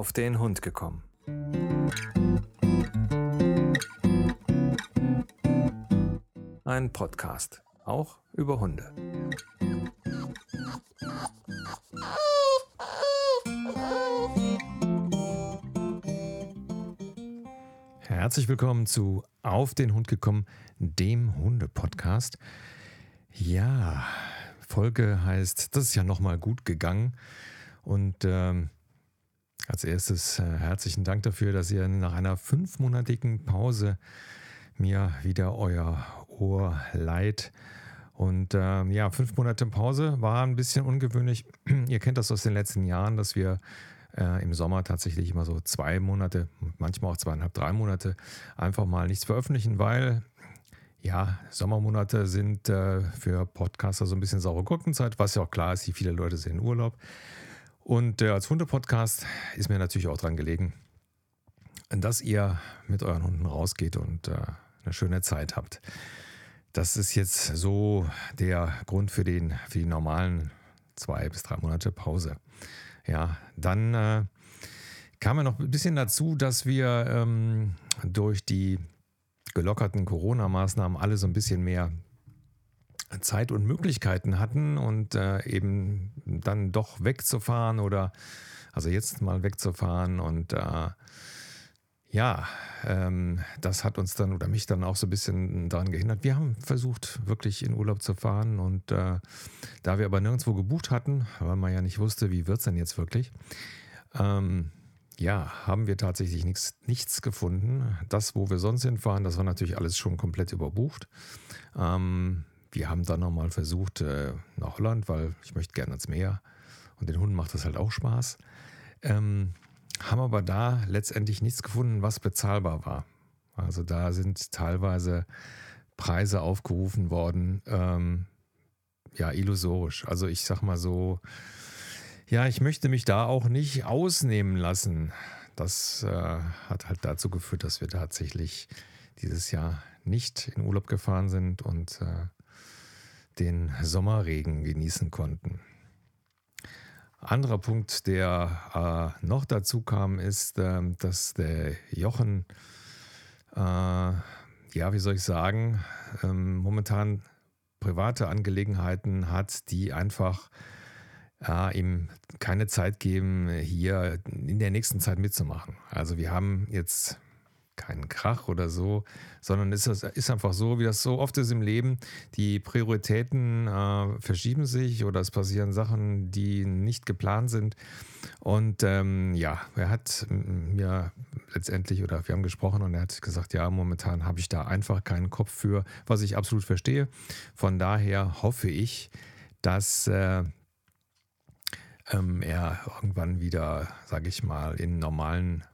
auf den Hund gekommen. Ein Podcast, auch über Hunde. Herzlich willkommen zu Auf den Hund gekommen, dem Hunde-Podcast. Ja, Folge heißt, das ist ja nochmal gut gegangen. Und ähm, als erstes äh, herzlichen Dank dafür, dass ihr nach einer fünfmonatigen Pause mir wieder euer Ohr leiht. Und äh, ja, fünf Monate Pause war ein bisschen ungewöhnlich. ihr kennt das aus den letzten Jahren, dass wir äh, im Sommer tatsächlich immer so zwei Monate, manchmal auch zweieinhalb, drei Monate einfach mal nichts veröffentlichen, weil ja, Sommermonate sind äh, für Podcaster so ein bisschen saure Gurkenzeit, was ja auch klar ist, wie viele Leute sind in Urlaub. Und äh, als Hundepodcast ist mir natürlich auch dran gelegen, dass ihr mit euren Hunden rausgeht und äh, eine schöne Zeit habt. Das ist jetzt so der Grund für, den, für die normalen zwei bis drei Monate Pause. Ja, dann äh, kam ja noch ein bisschen dazu, dass wir ähm, durch die gelockerten Corona-Maßnahmen alle so ein bisschen mehr Zeit und Möglichkeiten hatten und äh, eben dann doch wegzufahren oder also jetzt mal wegzufahren und äh, ja, ähm, das hat uns dann oder mich dann auch so ein bisschen daran gehindert. Wir haben versucht, wirklich in Urlaub zu fahren und äh, da wir aber nirgendwo gebucht hatten, weil man ja nicht wusste, wie wird es denn jetzt wirklich, ähm, ja, haben wir tatsächlich nichts, nichts gefunden. Das, wo wir sonst hinfahren, das war natürlich alles schon komplett überbucht. Ähm, wir haben dann nochmal versucht äh, nach Holland, weil ich möchte gerne ans Meer und den Hunden macht das halt auch Spaß. Ähm, haben aber da letztendlich nichts gefunden, was bezahlbar war. Also da sind teilweise Preise aufgerufen worden, ähm, ja, illusorisch. Also ich sag mal so, ja, ich möchte mich da auch nicht ausnehmen lassen. Das äh, hat halt dazu geführt, dass wir tatsächlich dieses Jahr nicht in Urlaub gefahren sind und äh, den Sommerregen genießen konnten. Anderer Punkt, der äh, noch dazu kam, ist, äh, dass der Jochen, äh, ja, wie soll ich sagen, ähm, momentan private Angelegenheiten hat, die einfach äh, ihm keine Zeit geben, hier in der nächsten Zeit mitzumachen. Also wir haben jetzt keinen Krach oder so, sondern es ist einfach so, wie das so oft ist im Leben. Die Prioritäten äh, verschieben sich oder es passieren Sachen, die nicht geplant sind. Und ähm, ja, er hat mir letztendlich oder wir haben gesprochen und er hat gesagt, ja, momentan habe ich da einfach keinen Kopf für, was ich absolut verstehe. Von daher hoffe ich, dass äh, ähm, er irgendwann wieder, sage ich mal, in normalen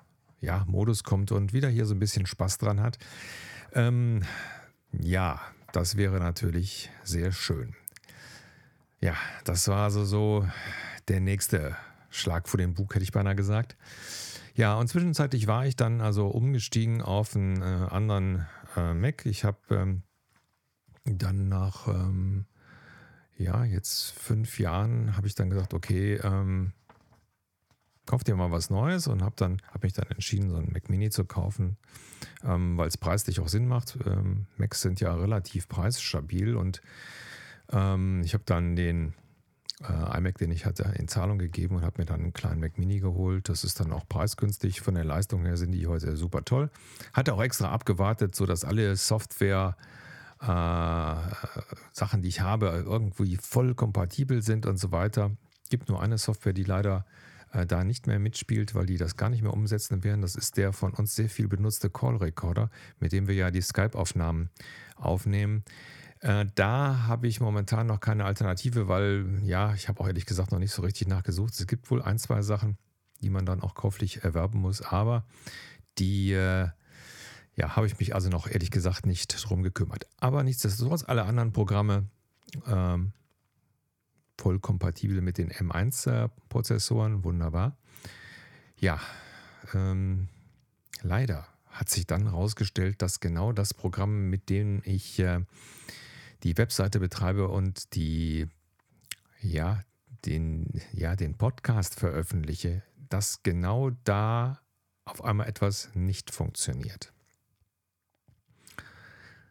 ja, Modus kommt und wieder hier so ein bisschen Spaß dran hat. Ähm, ja, das wäre natürlich sehr schön. Ja, das war also so der nächste Schlag vor den Bug, hätte ich beinahe gesagt. Ja, und zwischenzeitlich war ich dann also umgestiegen auf einen äh, anderen äh, Mac. Ich habe ähm, dann nach ähm, ja, jetzt fünf Jahren habe ich dann gesagt, okay, ähm, kauf dir mal was Neues und habe dann habe mich dann entschieden, so einen Mac Mini zu kaufen, ähm, weil es preislich auch Sinn macht. Ähm, Macs sind ja relativ preisstabil und ähm, ich habe dann den äh, iMac, den ich hatte, in Zahlung gegeben und habe mir dann einen kleinen Mac Mini geholt. Das ist dann auch preisgünstig. Von der Leistung her sind die heute super toll. Hatte auch extra abgewartet, sodass alle Software äh, Sachen, die ich habe, irgendwie voll kompatibel sind und so weiter. Gibt nur eine Software, die leider äh, da nicht mehr mitspielt, weil die das gar nicht mehr umsetzen werden. Das ist der von uns sehr viel benutzte Call Recorder, mit dem wir ja die Skype-Aufnahmen aufnehmen. Äh, da habe ich momentan noch keine Alternative, weil ja, ich habe auch ehrlich gesagt noch nicht so richtig nachgesucht. Es gibt wohl ein, zwei Sachen, die man dann auch käuflich erwerben muss, aber die äh, ja, habe ich mich also noch ehrlich gesagt nicht drum gekümmert. Aber nichtsdestotrotz, alle anderen Programme ähm, voll kompatibel mit den M1-Prozessoren, wunderbar. Ja, ähm, leider hat sich dann herausgestellt, dass genau das Programm, mit dem ich äh, die Webseite betreibe und die, ja, den, ja, den Podcast veröffentliche, dass genau da auf einmal etwas nicht funktioniert.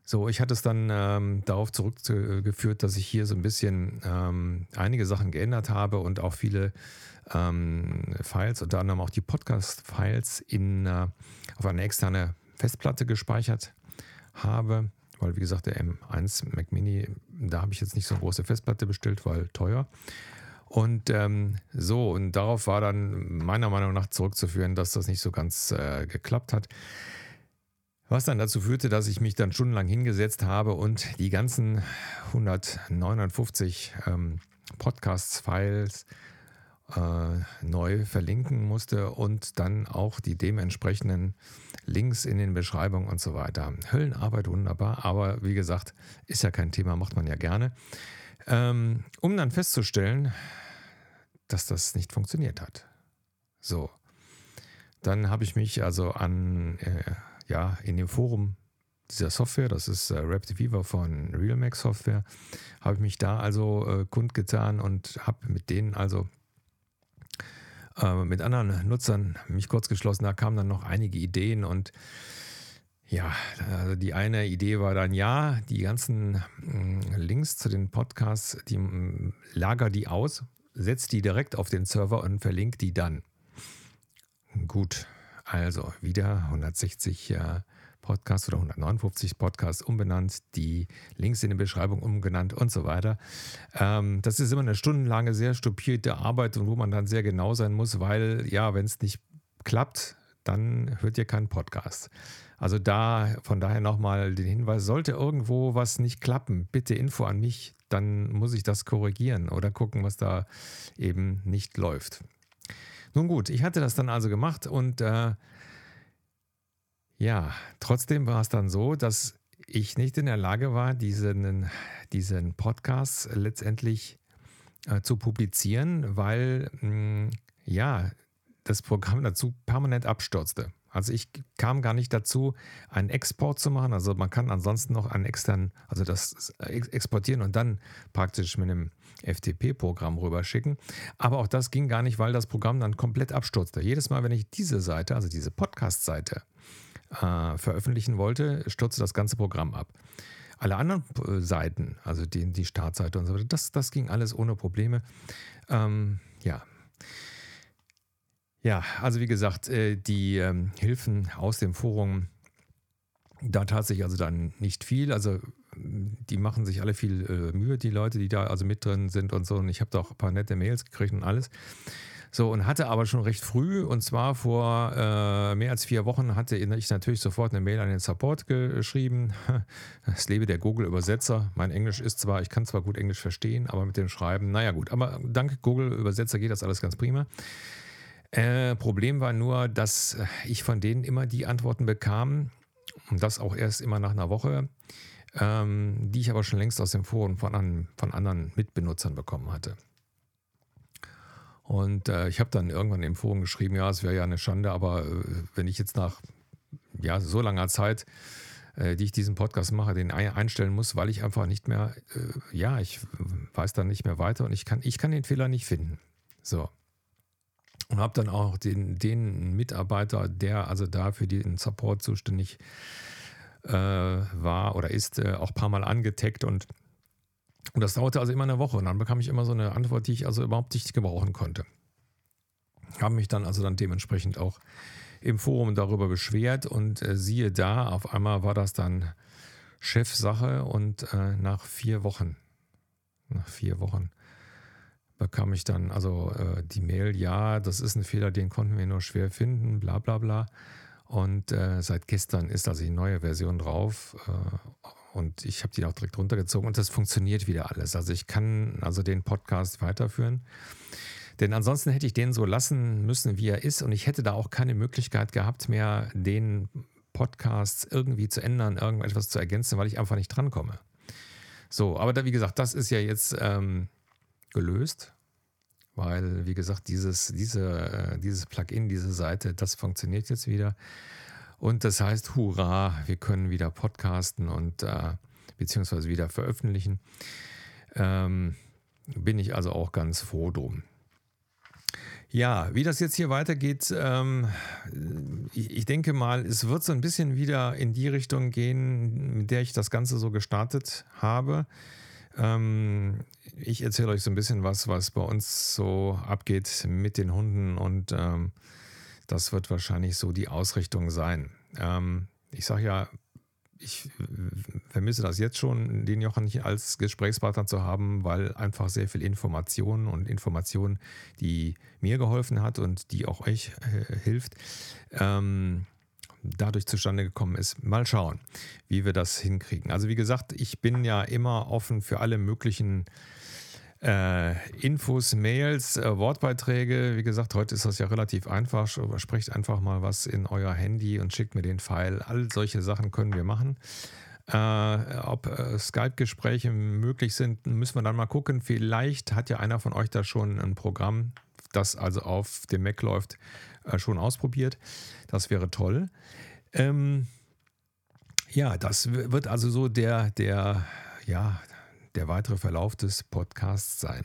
So, ich hatte es dann ähm, darauf zurückgeführt, dass ich hier so ein bisschen ähm, einige Sachen geändert habe und auch viele ähm, Files, unter anderem auch die Podcast-Files in, äh, auf eine externe Festplatte gespeichert habe. Weil, wie gesagt, der M1 Mac Mini, da habe ich jetzt nicht so eine große Festplatte bestellt, weil teuer. Und ähm, so, und darauf war dann meiner Meinung nach zurückzuführen, dass das nicht so ganz äh, geklappt hat. Was dann dazu führte, dass ich mich dann stundenlang hingesetzt habe und die ganzen 159 ähm, Podcasts-Files äh, neu verlinken musste und dann auch die dementsprechenden Links in den Beschreibungen und so weiter. Höllenarbeit wunderbar, aber wie gesagt, ist ja kein Thema, macht man ja gerne. Ähm, um dann festzustellen, dass das nicht funktioniert hat. So, dann habe ich mich also an äh, ja, in dem Forum dieser Software, das ist äh, RapidViva von RealMax Software, habe ich mich da also äh, kundgetan und habe mit denen also äh, mit anderen Nutzern mich kurz geschlossen. Da kamen dann noch einige Ideen und ja, also die eine Idee war dann, ja, die ganzen mh, Links zu den Podcasts, die mh, lager die aus, setzt die direkt auf den Server und verlinkt die dann. Gut, also wieder 160 äh, Podcasts oder 159 Podcasts umbenannt, die Links in der Beschreibung umgenannt und so weiter. Ähm, das ist immer eine stundenlange, sehr stupierte Arbeit und wo man dann sehr genau sein muss, weil ja, wenn es nicht klappt, dann hört ihr keinen Podcast. Also da von daher nochmal den Hinweis, sollte irgendwo was nicht klappen, bitte Info an mich, dann muss ich das korrigieren oder gucken, was da eben nicht läuft. Nun gut, ich hatte das dann also gemacht und äh, ja, trotzdem war es dann so, dass ich nicht in der Lage war, diesen, diesen Podcast letztendlich äh, zu publizieren, weil mh, hm, ja, das Programm dazu permanent abstürzte. Also ich kam gar nicht dazu, einen Export zu machen. Also man kann ansonsten noch einen externen, also das exportieren und dann praktisch mit einem FTP-Programm rüberschicken. Aber auch das ging gar nicht, weil das Programm dann komplett abstürzte. Jedes Mal, wenn ich diese Seite, also diese Podcast-Seite, äh, veröffentlichen wollte, stürzte das ganze Programm ab. Alle anderen äh, Seiten, also die, die Startseite und so weiter, das, das ging alles ohne Probleme. Ähm, ja. Ja, also wie gesagt, äh, die ähm, Hilfen aus dem Forum, da tat sich also dann nicht viel. Also die machen sich alle viel äh, Mühe, die Leute, die da also mit drin sind und so. Und ich habe da auch ein paar nette Mails gekriegt und alles. So, und hatte aber schon recht früh, und zwar vor äh, mehr als vier Wochen, hatte ich natürlich sofort eine Mail an den Support geschrieben. Es lebe der Google-Übersetzer. Mein Englisch ist zwar, ich kann zwar gut Englisch verstehen, aber mit dem Schreiben, naja gut, aber dank Google-Übersetzer geht das alles ganz prima. Äh, Problem war nur, dass ich von denen immer die Antworten bekam, und das auch erst immer nach einer Woche, ähm, die ich aber schon längst aus dem Forum von, an, von anderen Mitbenutzern bekommen hatte. Und äh, ich habe dann irgendwann im Forum geschrieben, ja, es wäre ja eine Schande, aber äh, wenn ich jetzt nach ja, so langer Zeit, äh, die ich diesen Podcast mache, den einstellen muss, weil ich einfach nicht mehr, äh, ja, ich weiß dann nicht mehr weiter und ich kann, ich kann den Fehler nicht finden. So. Und habe dann auch den, den Mitarbeiter, der also da für den Support zuständig äh, war oder ist, äh, auch ein paar Mal angetaggt und und das dauerte also immer eine Woche. Und dann bekam ich immer so eine Antwort, die ich also überhaupt nicht gebrauchen konnte. Habe mich dann also dann dementsprechend auch im Forum darüber beschwert und äh, siehe da, auf einmal war das dann Chefsache und äh, nach vier Wochen, nach vier Wochen bekam ich dann also äh, die Mail, ja, das ist ein Fehler, den konnten wir nur schwer finden, bla bla bla. Und äh, seit gestern ist also die neue Version drauf äh, und ich habe die auch direkt runtergezogen und das funktioniert wieder alles. Also ich kann also den Podcast weiterführen. Denn ansonsten hätte ich den so lassen müssen, wie er ist und ich hätte da auch keine Möglichkeit gehabt mehr, den Podcast irgendwie zu ändern, irgendetwas zu ergänzen, weil ich einfach nicht drankomme. So, aber da, wie gesagt, das ist ja jetzt ähm, gelöst, weil, wie gesagt, dieses, diese, äh, dieses Plugin, diese Seite, das funktioniert jetzt wieder. Und das heißt, hurra, wir können wieder podcasten und äh, beziehungsweise wieder veröffentlichen. Ähm, bin ich also auch ganz froh drum. Ja, wie das jetzt hier weitergeht, ähm, ich, ich, denke mal, es wird so ein bisschen wieder in die Richtung gehen, mit der ich das Ganze so gestartet habe. Ähm, ich erzähle euch so ein bisschen was, was bei uns so abgeht mit den Hunden und ähm, das wird wahrscheinlich so die Ausrichtung sein. Ähm, ich sage ja, ich vermisse das jetzt schon, den Jochen als Gesprächspartner zu haben, weil einfach sehr viel Information und Information, die mir geholfen hat und die auch euch äh, hilft, ähm, dadurch zustande gekommen ist. Mal schauen, wie wir das hinkriegen. Also wie gesagt, ich bin ja immer offen für alle möglichen äh, Infos, Mails, äh, Wortbeiträge. Wie gesagt, heute ist das ja relativ einfach. Sprecht einfach mal was in euer Handy und schickt mir den Pfeil. All solche Sachen können wir machen. Äh, ob äh, Skype-Gespräche möglich sind, müssen wir dann mal gucken. Vielleicht hat ja einer von euch da schon ein Programm, das also auf dem Mac läuft, äh, schon ausprobiert. Das wäre toll. Ähm, ja, das wird also so der, der, ja, der weitere Verlauf des Podcasts sein.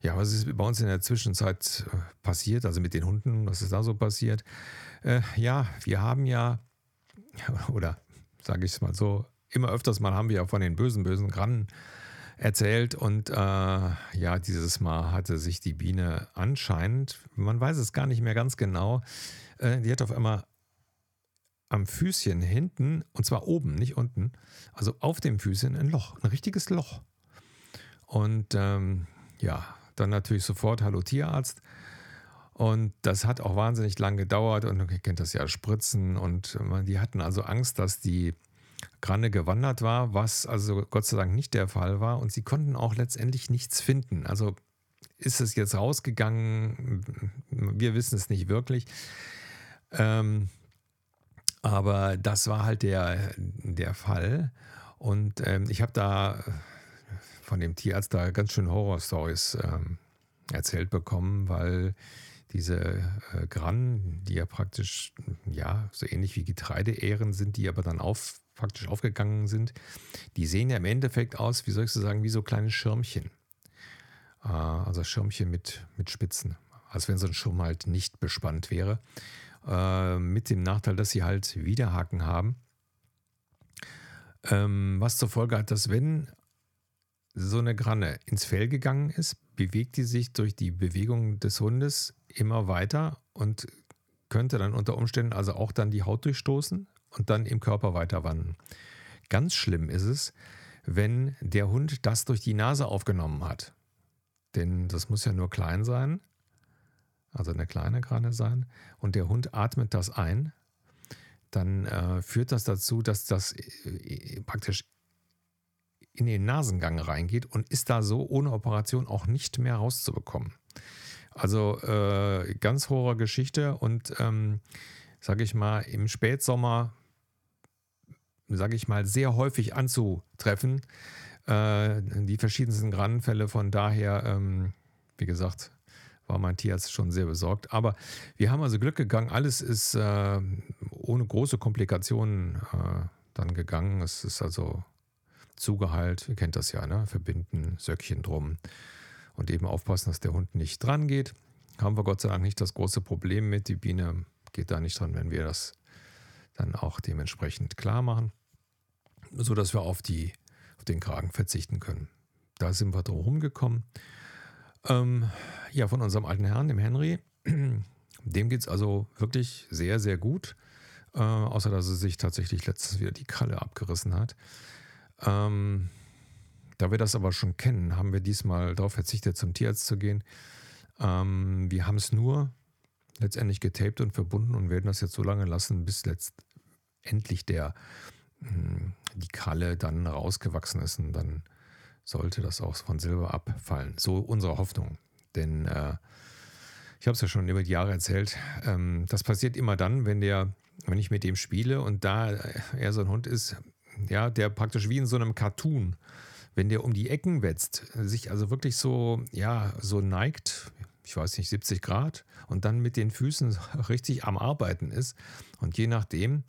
Ja, was ist bei uns in der Zwischenzeit äh, passiert, also mit den Hunden, was ist da so passiert? Äh, ja, wir haben ja, oder sage ich es mal so, immer öfters mal haben wir ja von den bösen, bösen Grannen erzählt und äh, ja, dieses Mal hatte sich die Biene anscheinend, man weiß es gar nicht mehr ganz genau, äh, die hat auf einmal am Füßchen hinten, und zwar oben, nicht unten, also auf dem Füßchen ein Loch, ein richtiges Loch. Und ähm, ja, dann natürlich sofort Hallo Tierarzt. Und das hat auch wahnsinnig lang gedauert und ihr kennt das ja, Spritzen. Und die hatten also Angst, dass die Granne gewandert war, was also Gott sei Dank nicht der Fall war. Und sie konnten auch letztendlich nichts finden. Also ist es jetzt rausgegangen? Wir wissen es nicht wirklich. Ähm, aber das war halt der, der Fall. Und ähm, ich habe da von dem Tierarzt da ganz schön Horror-Stories ähm, erzählt bekommen, weil diese äh, Grannen, die ja praktisch, ja, so ähnlich wie Getreideähren sind, die aber dann auf, praktisch aufgegangen sind, die sehen ja im Endeffekt aus, wie soll ich so sagen, wie so kleine Schirmchen. Äh, also Schirmchen mit, mit Spitzen. Als wenn so ein Schirm halt nicht bespannt wäre. Äh, mit dem Nachteil, dass sie halt Widerhaken haben. Ähm, was zur Folge hat, dass wenn so eine Granne ins Fell gegangen ist, bewegt die sich durch die Bewegung des Hundes immer weiter und könnte dann unter Umständen also auch dann die Haut durchstoßen und dann im Körper weiter wandern. Ganz schlimm ist es, wenn der Hund das durch die Nase aufgenommen hat. Denn das muss ja nur klein sein also eine kleine Granne sein, und der Hund atmet das ein, dann äh, führt das dazu, dass das äh, praktisch in den Nasengang reingeht und ist da so ohne Operation auch nicht mehr rauszubekommen. Also äh, ganz hohe Geschichte und ähm, sage ich mal im Spätsommer, sage ich mal, sehr häufig anzutreffen. Äh, die verschiedensten Grannenfälle, von daher, ähm, wie gesagt, war mein Tierarzt schon sehr besorgt. Aber wir haben also Glück gegangen. Alles ist äh, ohne große Komplikationen äh, dann gegangen. Es ist also zugeheilt. Ihr kennt das ja, ne? Verbinden, Söckchen drum und eben aufpassen, dass der Hund nicht dran geht. Haben wir Gott sei Dank nicht das große Problem mit. Die Biene geht da nicht dran, wenn wir das dann auch dementsprechend klar machen, sodass wir auf, die, auf den Kragen verzichten können. Da sind wir drum gekommen. Ähm, ja, von unserem alten Herrn, dem Henry. Dem geht es also wirklich sehr, sehr gut. Äh, außer dass er sich tatsächlich letztens wieder die Kralle abgerissen hat. Ähm, da wir das aber schon kennen, haben wir diesmal darauf verzichtet, zum Tierarzt zu gehen. Ähm, wir haben es nur letztendlich getaped und verbunden und werden das jetzt so lange lassen, bis letztendlich der, hm, die Kralle dann rausgewachsen ist und dann sollte das auch von Silber abfallen. So unsere Hoffnung. Denn äh, ich habe es ja schon über die Jahre erzählt, ähm, das passiert immer dann, wenn der, wenn ich mit dem spiele und da er so ein Hund ist, ja, der praktisch wie in so einem Cartoon, wenn der um die Ecken wetzt, sich also wirklich so, ja, so neigt, ich weiß nicht, 70 Grad und dann mit den Füßen richtig am Arbeiten ist. Und je nachdem,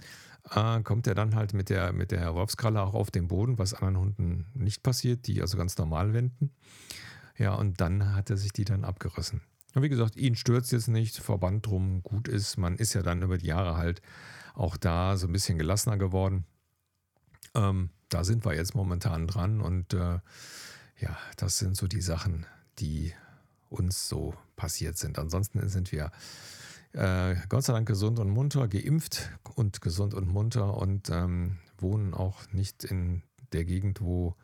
äh, kommt er dann halt mit der, mit der Wolfskralle auch auf den Boden, was anderen Hunden nicht passiert, die also ganz normal wenden. Ja, und dann hat er sich die dann abgerissen. Und wie gesagt, ihn stört jetzt nicht, Verband drum, gut ist. Man ist ja dann über die Jahre halt auch da so ein bisschen gelassener geworden. Ähm, da sind wir jetzt momentan dran und äh, ja, das sind so die Sachen, die uns so passiert sind. Ansonsten sind wir äh, Gott sei Dank gesund und munter, geimpft und gesund und munter und ähm, wohnen auch nicht in der Gegend, wo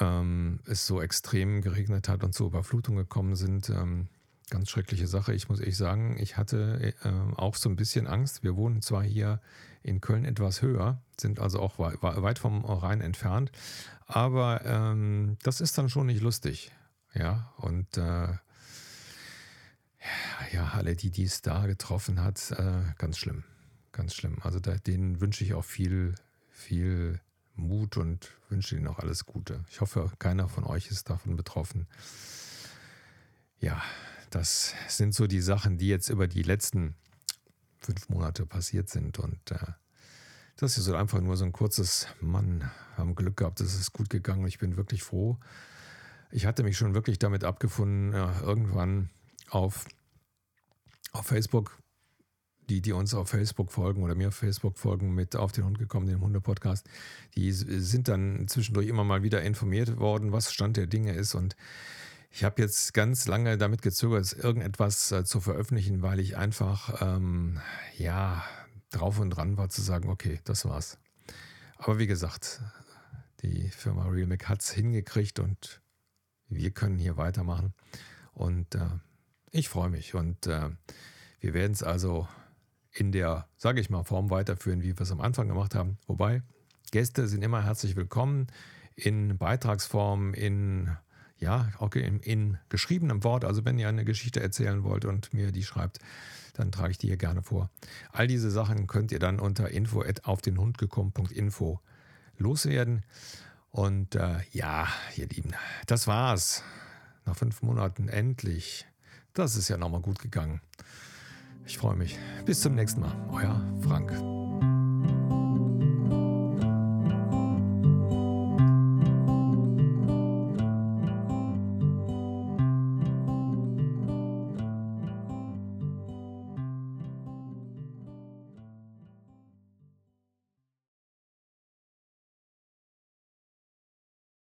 ähm, es so extrem geregnet hat und zu Überflutungen gekommen sind. Ähm, ganz schreckliche Sache. Ich muss ehrlich sagen, ich hatte äh, auch so ein bisschen Angst. Wir wohnen zwar hier in Köln etwas höher, sind also auch weit vom Rhein entfernt, aber ähm, das ist dann schon nicht lustig. Ja, und äh, ja, alle, die dies da getroffen hat, äh, ganz schlimm. Ganz schlimm. Also da, denen wünsche ich auch viel, viel Mut und wünsche ihnen auch alles Gute. Ich hoffe, keiner von euch ist davon betroffen. Ja, das sind so die Sachen, die jetzt über die letzten fünf Monate passiert sind. Und äh, das ist so einfach nur so ein kurzes, Mann, haben Glück gehabt, es ist gut gegangen ich bin wirklich froh. Ich hatte mich schon wirklich damit abgefunden, ja, irgendwann auf, auf Facebook, die, die uns auf Facebook folgen oder mir auf Facebook folgen mit Auf den Hund gekommen, dem Hunde-Podcast, die sind dann zwischendurch immer mal wieder informiert worden, was Stand der Dinge ist. Und ich habe jetzt ganz lange damit gezögert, irgendetwas äh, zu veröffentlichen, weil ich einfach, ähm, ja, drauf und dran war zu sagen, okay, das war's. Aber wie gesagt, die Firma Realmic hat es hingekriegt und wir können hier weitermachen. Und äh, ich freue mich und äh, wir werden es also in der, sage ich mal, Form weiterführen, wie wir es am Anfang gemacht haben. Wobei, Gäste sind immer herzlich willkommen in Beitragsform, in ja, auch in, in, geschriebenem Wort. Also wenn ihr eine Geschichte erzählen wollt und mir die schreibt, dann trage ich die hier gerne vor. All diese Sachen könnt ihr dann unter info auf den Hund gekommen.info loswerden. Und äh, ja, ihr Lieben, das war's. Nach fünf Monaten endlich das ist ja nochmal gut gegangen. Ich freue mich. Bis zum nächsten Mal. Euer Frank.